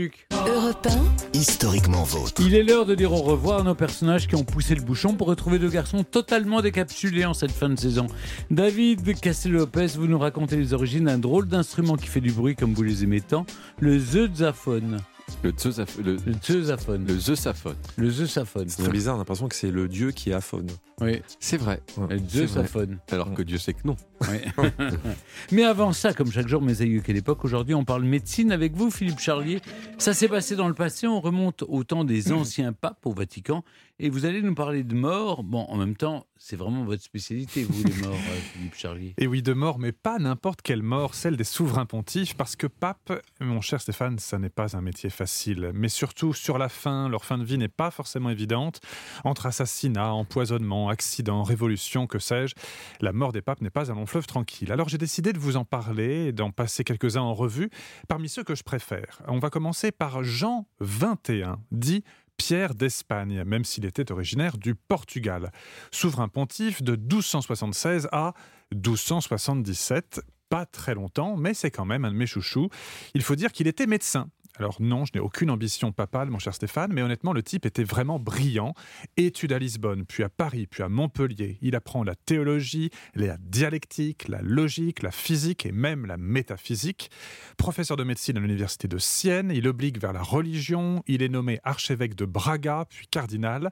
Europe historiquement vôtre. Il est l'heure de dire au revoir à nos personnages qui ont poussé le bouchon pour retrouver deux garçons totalement décapsulés en cette fin de saison. David Castel-Lopez, vous nous racontez les origines d'un drôle d'instrument qui fait du bruit comme vous les aimez tant, le zeusaphone. Le zeusaphone. Le, Le zeusaphone. le zeusaphone. Le zeusaphone. C'est très bizarre, on a l'impression que c'est le dieu qui aphone. Oui, C'est vrai. le C'est vrai. zeusaphone. Alors que Dieu sait que non. Oui. Mais avant ça, comme chaque jour, mes aïeux, quelle époque Aujourd'hui, on parle médecine avec vous, Philippe Charlier. Ça s'est passé dans le passé, on remonte au temps des anciens papes au Vatican. Et vous allez nous parler de mort. Bon, en même temps, c'est vraiment votre spécialité, vous, les morts, euh, Philippe Charlier. Et oui, de mort, mais pas n'importe quelle mort, celle des souverains pontifes, parce que pape, mon cher Stéphane, ça n'est pas un métier facile. Mais surtout, sur la fin, leur fin de vie n'est pas forcément évidente. Entre assassinat, empoisonnement, accident, révolution, que sais-je, la mort des papes n'est pas un long fleuve tranquille. Alors j'ai décidé de vous en parler d'en passer quelques-uns en revue, parmi ceux que je préfère. On va commencer par Jean 21, dit Pierre d'Espagne, même s'il était originaire du Portugal. Souverain pontife de 1276 à 1277. Pas très longtemps, mais c'est quand même un de mes chouchous. Il faut dire qu'il était médecin. Alors non, je n'ai aucune ambition papale, mon cher Stéphane, mais honnêtement, le type était vraiment brillant. Études à Lisbonne, puis à Paris, puis à Montpellier. Il apprend la théologie, la dialectique, la logique, la physique et même la métaphysique. Professeur de médecine à l'université de Sienne, il obligue vers la religion. Il est nommé archevêque de Braga, puis cardinal.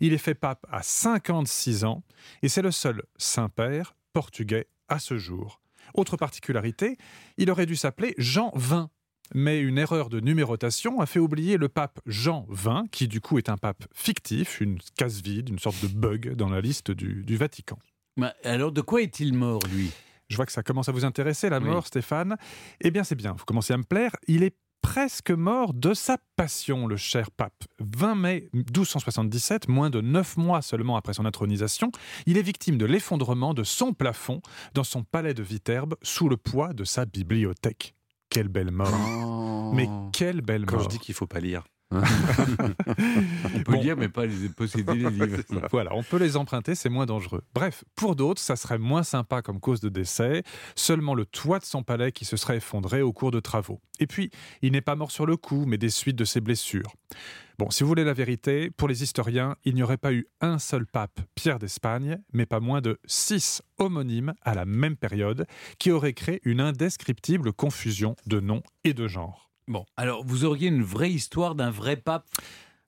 Il est fait pape à 56 ans et c'est le seul Saint-Père portugais à ce jour. Autre particularité, il aurait dû s'appeler Jean XX. Mais une erreur de numérotation a fait oublier le pape Jean XX, qui du coup est un pape fictif, une case vide, une sorte de bug dans la liste du, du Vatican. Mais alors, de quoi est-il mort, lui? Je vois que ça commence à vous intéresser, la Oui. mort, Stéphane. Eh bien, c'est bien, vous commencez à me plaire. Il est presque mort de sa passion, le cher pape. 20 mai 1277, moins de neuf mois seulement après son intronisation, il est victime de l'effondrement de son plafond dans son palais de Viterbe sous le poids de sa bibliothèque. Quelle belle mort. Mais quelle belle Quand mort. je dis qu'il faut pas lire. On peut Bon. lire, mais pas les posséder les livres. Voilà, on peut les emprunter, c'est moins dangereux. Bref, pour d'autres, ça serait moins sympa comme cause de décès, seulement le toit de son palais qui se serait effondré au cours de travaux. Et puis, il n'est pas mort sur le coup, mais des suites de ses blessures. Bon, si vous voulez la vérité, pour les historiens, il n'y aurait pas eu un seul pape, Pierre d'Espagne, mais pas moins de six homonymes à la même période, qui auraient créé une indescriptible confusion de noms et de genres. Bon, alors, vous auriez une vraie histoire d'un vrai pape?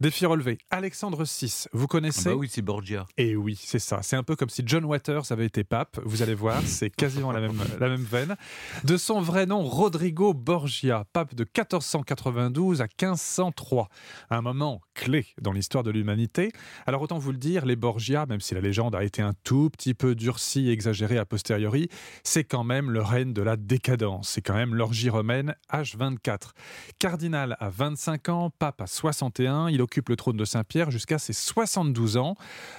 Défi relevé. Alexandre VI, vous Ah connaissez Bah oui, c'est Borgia. Et oui, c'est ça. C'est un peu comme si John Waters avait été pape. Vous allez voir, c'est quasiment la même, la même veine. De son vrai nom, Rodrigo Borgia, pape de 1492 à 1503. Un moment clé dans l'histoire de l'humanité. Alors autant vous le dire, les Borgia, même si la légende a été un tout petit peu durcie et exagérée a posteriori, c'est quand même le règne de la décadence. C'est quand même l'orgie romaine H24. Cardinal à 25 ans, pape à 61, il occupe le trône de Saint-Pierre jusqu'à ses 72 ans.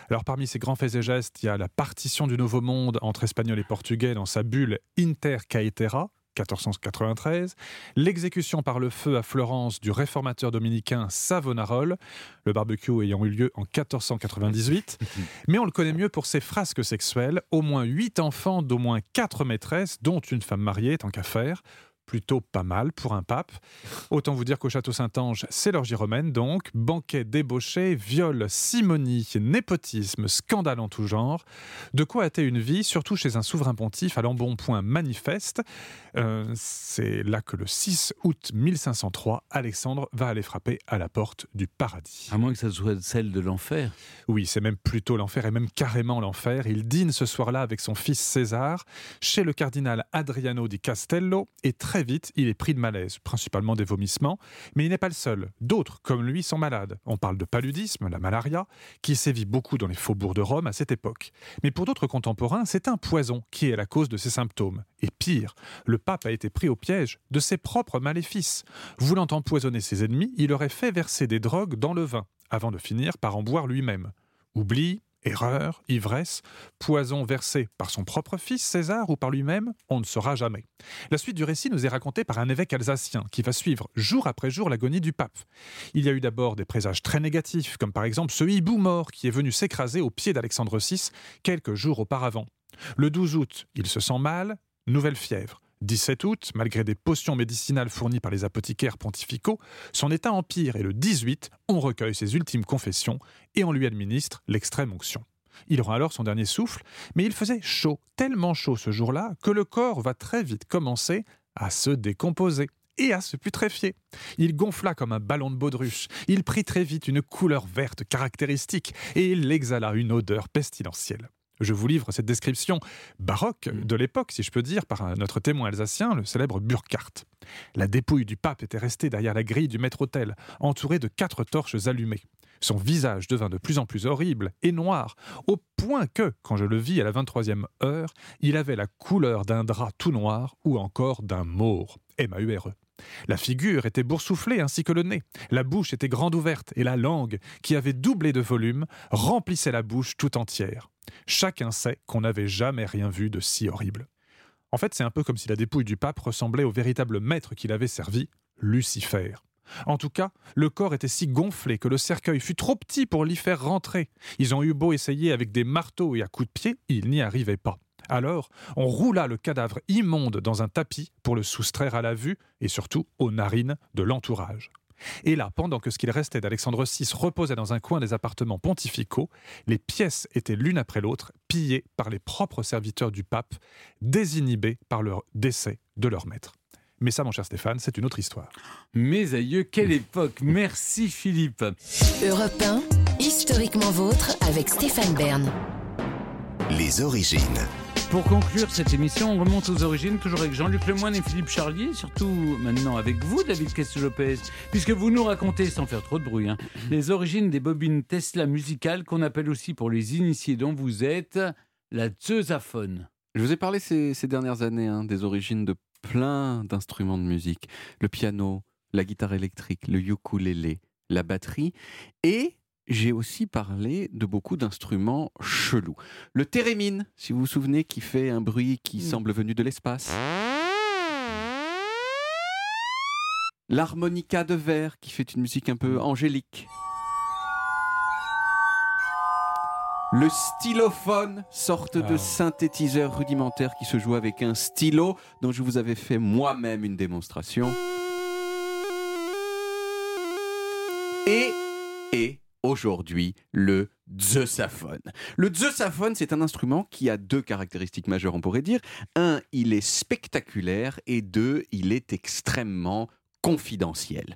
Alors parmi ses grands faits et gestes, il y a la partition du Nouveau Monde entre Espagnols et Portugais dans sa bulle Inter Caetera. 1493, l'exécution par le feu à Florence du réformateur dominicain Savonarole, le barbecue ayant eu lieu en 1498, mais on le connaît mieux pour ses frasques sexuelles, au moins 8 enfants d'au moins 4 maîtresses, dont une femme mariée, tant qu'à faire, plutôt pas mal pour un pape. Autant vous dire qu'au château Saint-Ange, c'est l'orgie romaine donc, banquet débauché, viol, simonie, népotisme, scandale en tout genre. De quoi hâter une vie, surtout chez un souverain pontife à l'embonpoint manifeste. Euh, c'est là que le 6 août 1503, Alexandre va aller frapper à la porte du paradis. À moins que ça soit celle de l'enfer. Oui, c'est même plutôt l'enfer et même carrément l'enfer. Il dîne ce soir-là avec son fils César chez le cardinal Adriano di Castello et très vite, il est pris de malaise, principalement des vomissements, mais il n'est pas le seul. D'autres, comme lui, sont malades. On parle de paludisme, la malaria, qui sévit beaucoup dans les faubourgs de Rome à cette époque. Mais pour d'autres contemporains, c'est un poison qui est la cause de ces symptômes. Et pire, le pape a été pris au piège de ses propres maléfices. Voulant empoisonner ses ennemis, il aurait fait verser des drogues dans le vin, avant de finir par en boire lui-même. Oubli, erreur, ivresse, poison versé par son propre fils César ou par lui-même, on ne saura jamais. La suite du récit nous est racontée par un évêque alsacien qui va suivre jour après jour l'agonie du pape. Il y a eu d'abord des présages très négatifs, comme par exemple ce hibou mort qui est venu s'écraser au pied d'Alexandre VI quelques jours auparavant. Le 12 août, il se sent mal, nouvelle fièvre. 17 août, malgré des potions médicinales fournies par les apothicaires pontificaux, son état empire et le 18, on recueille ses ultimes confessions et on lui administre l'extrême onction. Il aura alors son dernier souffle, mais il faisait chaud, tellement chaud ce jour-là, que le corps va très vite commencer à se décomposer et à se putréfier. Il gonfla comme un ballon de baudruche, il prit très vite une couleur verte caractéristique, et il exhala une odeur pestilentielle. Je vous livre cette description baroque de l'époque, si je peux dire, par notre témoin alsacien, le célèbre Burckhardt. La dépouille du pape était restée derrière la grille du maître-autel, entourée de quatre torches allumées. Son visage devint de plus en plus horrible et noir, au point que, quand je le vis à la 23e heure, il avait la couleur d'un drap tout noir ou encore d'un maure. M-A-U-R-E. La figure était boursouflée ainsi que le nez. La bouche était grande ouverte et la langue, qui avait doublé de volume, remplissait la bouche tout entière. Chacun sait qu'on n'avait jamais rien vu de si horrible. En fait, c'est un peu comme si la dépouille du pape ressemblait au véritable maître qu'il avait servi, Lucifer. En tout cas, le corps était si gonflé que le cercueil fut trop petit pour l'y faire rentrer. Ils ont eu beau essayer avec des marteaux et à coups de pied, ils n'y arrivaient pas. Alors, on roula le cadavre immonde dans un tapis pour le soustraire à la vue et surtout aux narines de l'entourage. Et là, pendant que ce qu'il restait d'Alexandre VI reposait dans un coin des appartements pontificaux, les pièces étaient l'une après l'autre pillées par les propres serviteurs du pape, désinhibés par leur décès de leur maître. Mais ça, mon cher Stéphane, c'est une autre histoire. Mes aïeux, quelle époque Merci Philippe. Europe 1, historiquement vôtre avec Stéphane Bern. Les origines. Pour conclure cette émission, on remonte aux origines, toujours avec Jean-Luc Lemoyne et Philippe Charlier, surtout maintenant avec vous, David Castel-Lopez, puisque vous nous racontez, sans faire trop de bruit, hein, les origines des bobines Tesla musicales, qu'on appelle aussi pour les initiés dont vous êtes la zeusaphone. Je vous ai parlé ces, ces dernières années hein, des origines de plein d'instruments de musique. Le piano, la guitare électrique, le ukulélé, la batterie. Et j'ai aussi parlé de beaucoup d'instruments chelous. Le thérémine, si vous vous souvenez, qui fait un bruit qui semble venu de l'espace. L'harmonica de verre, qui fait une musique un peu angélique. Le stylophone, sorte de Ah. synthétiseur rudimentaire qui se joue avec un stylo, dont je vous avais fait moi-même une démonstration. Et, et aujourd'hui, le zeusaphone. Le zeusaphone, c'est un instrument qui a deux caractéristiques majeures, on pourrait dire. Un, il est spectaculaire et deux, il est extrêmement confidentiel.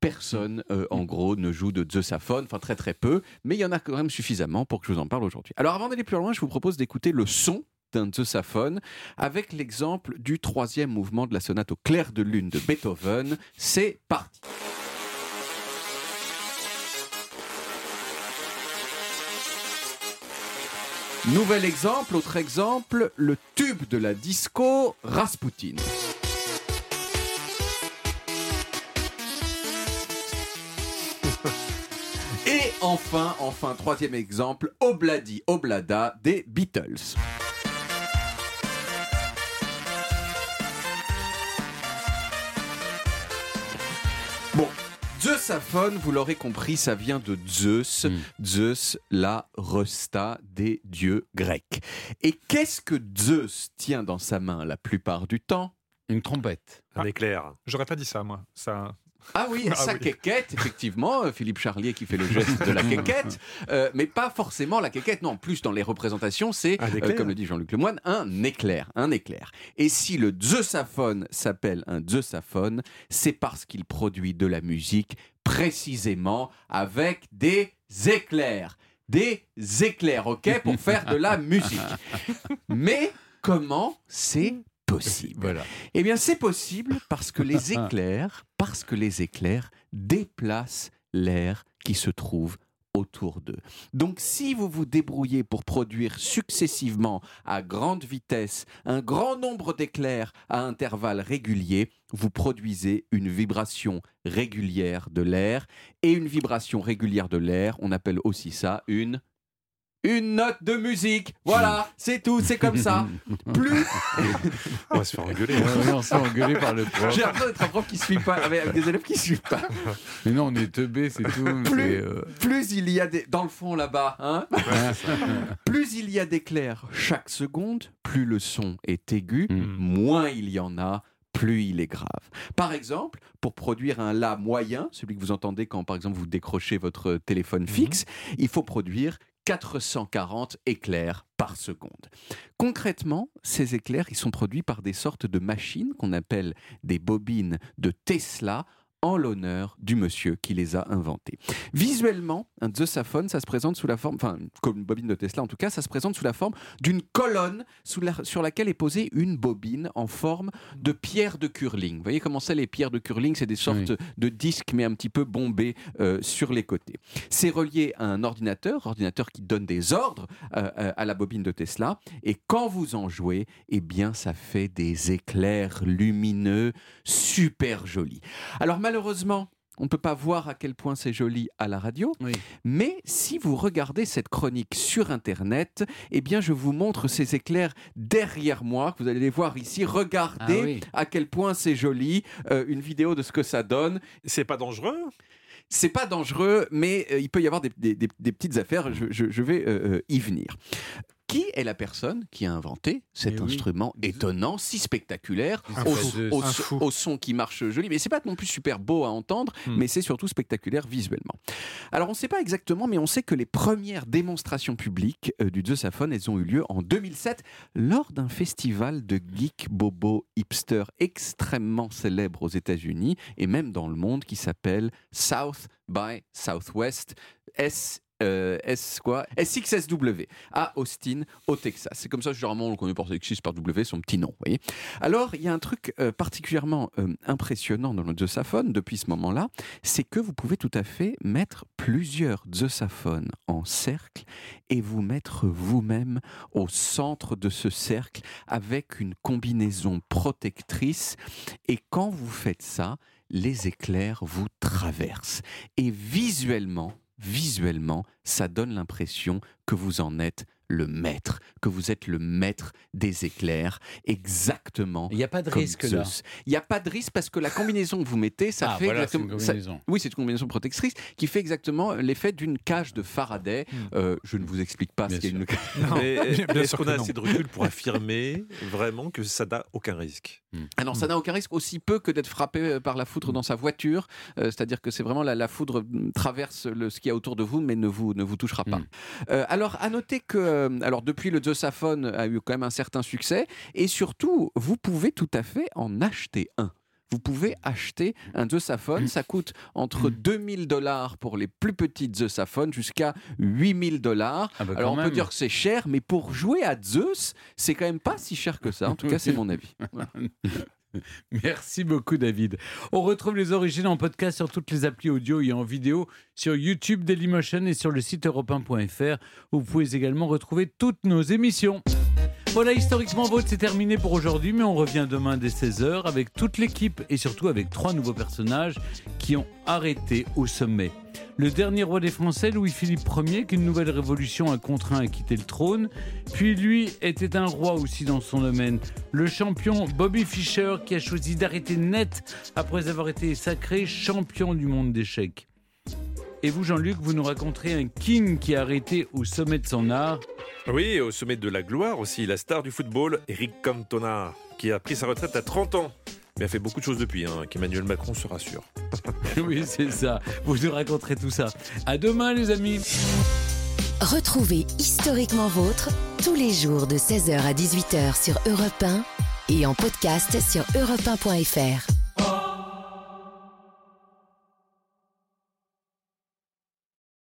Personne, euh, en gros, ne joue de zeusaphone, enfin très très peu, mais il y en a quand même suffisamment pour que je vous en parle aujourd'hui. Alors avant d'aller plus loin, je vous propose d'écouter le son d'un zeusaphone avec l'exemple du troisième mouvement de la sonate au clair de lune de Beethoven. C'est parti. Nouvel exemple, autre exemple, le tube de la disco Rasputin. Et enfin, enfin, troisième exemple, Obladi Oblada des Beatles. Bon, Zeusaphone, vous l'aurez compris, ça vient de Zeus. Mm. Zeus, la resta des dieux grecs. Et qu'est-ce que Zeus tient dans sa main la plupart du temps? Une trompette. Un Ah. éclair. J'aurais pas dit ça, moi. Ça... Ah oui, Ah sa oui. quéquette, effectivement, euh, Philippe Charlier qui fait le geste de la quéquette, euh, mais pas forcément la quéquette, non, plus dans les représentations, c'est, euh, comme le dit Jean-Luc Lemoyne, un éclair, un éclair. Et si le zeusaphone s'appelle un zeusaphone, c'est parce qu'il produit de la musique précisément avec des éclairs. Des éclairs, ok, pour faire de la musique. Mais comment c'est possible Voilà. eh bien, c'est possible parce que les éclairs, parce que les éclairs déplacent l'air qui se trouve autour d'eux. Donc, si vous vous débrouillez pour produire successivement à grande vitesse un grand nombre d'éclairs à intervalles réguliers, vous produisez une vibration régulière de l'air. Et une vibration régulière de l'air, on appelle aussi ça une une note de musique. Voilà, c'est tout, c'est comme ça. Plus. On va se faire engueuler. Ouais, ouais, on s'est engueulé par le prof. J'ai l'impression d'être un prof qui suit pas, avec, des élèves qui suivent pas. Mais non, on est teubés, c'est tout. Plus, euh, plus il y a des. Dans le fond là-bas, hein Plus il y a d'éclairs chaque seconde, plus le son est aigu, Mm. moins il y en a, plus il est grave. Par exemple, pour produire un La moyen, celui que vous entendez quand par exemple vous décrochez votre téléphone fixe, il faut produire 440 éclairs par seconde. Concrètement, ces éclairs, ils sont produits par des sortes de machines qu'on appelle des bobines de Tesla en l'honneur du monsieur qui les a inventées. Visuellement, un Zeussaphone, ça se présente sous la forme, enfin, comme une bobine de Tesla en tout cas, ça se présente sous la forme d'une colonne sous la- sur laquelle est posée une bobine en forme de pierre de curling. Vous voyez comment c'est les pierres de curling? C'est des sortes Oui. de disques, mais un petit peu bombés euh, sur les côtés. C'est relié à un ordinateur, ordinateur qui donne des ordres euh, à la bobine de Tesla. Et quand vous en jouez, eh bien, ça fait des éclairs lumineux super jolis. Alors malheureusement, on ne peut pas voir à quel point c'est joli à la radio, Oui. mais si vous regardez cette chronique sur Internet, eh bien, je vous montre ces éclairs derrière moi, que vous allez les voir ici. Regardez Ah oui. à quel point c'est joli, euh, une vidéo de ce que ça donne. C'est pas dangereux? C'est pas dangereux, mais euh, il peut y avoir des, des- des- des petites affaires. Je, je- je vais euh, y venir. Qui est la personne qui a inventé cet oui. instrument étonnant, si spectaculaire, au, son qui marche joli, mais c'est pas non plus super beau à entendre, Hmm. mais c'est surtout spectaculaire visuellement. Alors on ne sait pas exactement, mais on sait que les premières démonstrations publiques euh, du Zeussaphone, elles ont eu lieu en 2007 lors d'un festival de geek bobo hipster extrêmement célèbre aux États-Unis et même dans le monde qui s'appelle South by Southwest S euh, S quoi? SXSW à Austin au Texas. C'est comme ça généralement on connaît par X par W son petit nom, voyez. Alors il y a un truc euh, particulièrement euh, impressionnant dans le Zeussaphone depuis ce moment-là, c'est que vous pouvez tout à fait mettre plusieurs Zeusaphones en cercle et vous mettre vous-même au centre de ce cercle avec une combinaison protectrice et quand vous faites ça, les éclairs vous traversent et visuellement visuellement, ça donne l'impression que vous en êtes le maître, que vous êtes le maître des éclairs, exactement Il n'y a pas de risque là. Il n'y a pas de risque parce que la combinaison que vous mettez, ça ah, fait voilà, c'est une exactement. ça- oui, c'est une combinaison protectrice qui fait exactement l'effet d'une cage de Faraday. Hmm. Euh, je ne vous explique pas Bien ce qu'est une bien Est-ce qu'on a non. assez de recul pour affirmer vraiment que ça n'a aucun risque? Ah non, ça n'a aucun risque, aussi peu que d'être frappé euh, par la foudre dans sa voiture. Euh, C'est-à-dire que c'est vraiment la, la foudre traverse le, ce qu'il y a autour de vous, mais ne vous, ne vous touchera pas. Euh, alors, à noter que euh, alors, depuis, le Zeussaphone a eu quand même un certain succès. Et surtout, vous pouvez tout à fait en acheter un. Vous pouvez acheter un Zeussaphone. Ça coûte entre 2000 dollars pour les plus petites Zeusaphones jusqu'à 8000 dollars. Ah bah, Alors, on peut dire que c'est cher, mais pour jouer à Zeus, c'est quand même pas si cher que ça. En tout cas, c'est mon avis. Merci beaucoup David. On retrouve les origines en podcast sur toutes les applis audio et en vidéo sur YouTube Dailymotion et sur le site europe1.fr où vous pouvez également retrouver toutes nos émissions. Voilà, historiquement vôtre, c'est terminé pour aujourd'hui, mais on revient demain dès 16h avec toute l'équipe et surtout avec trois nouveaux personnages qui ont arrêté au sommet. Le dernier roi des Français, Louis-Philippe Ier, qu'une nouvelle révolution a contraint à quitter le trône. Puis lui était un roi aussi dans son domaine. Le champion Bobby Fischer qui a choisi d'arrêter net après avoir été sacré champion du monde d'échecs. Et vous, Jean-Luc, vous nous raconterez un king qui a arrêté au sommet de son art. Oui, au sommet de la gloire aussi, la star du football, Eric Cantona, qui a pris sa retraite à 30 ans. Mais a fait beaucoup de choses depuis, hein, qu'Emmanuel Macron se rassure. oui, c'est ça. Vous nous raconterez tout ça. À demain, les amis. Retrouvez Historiquement Vôtre tous les jours de 16h à 18h sur Europe 1 et en podcast sur europe1.fr.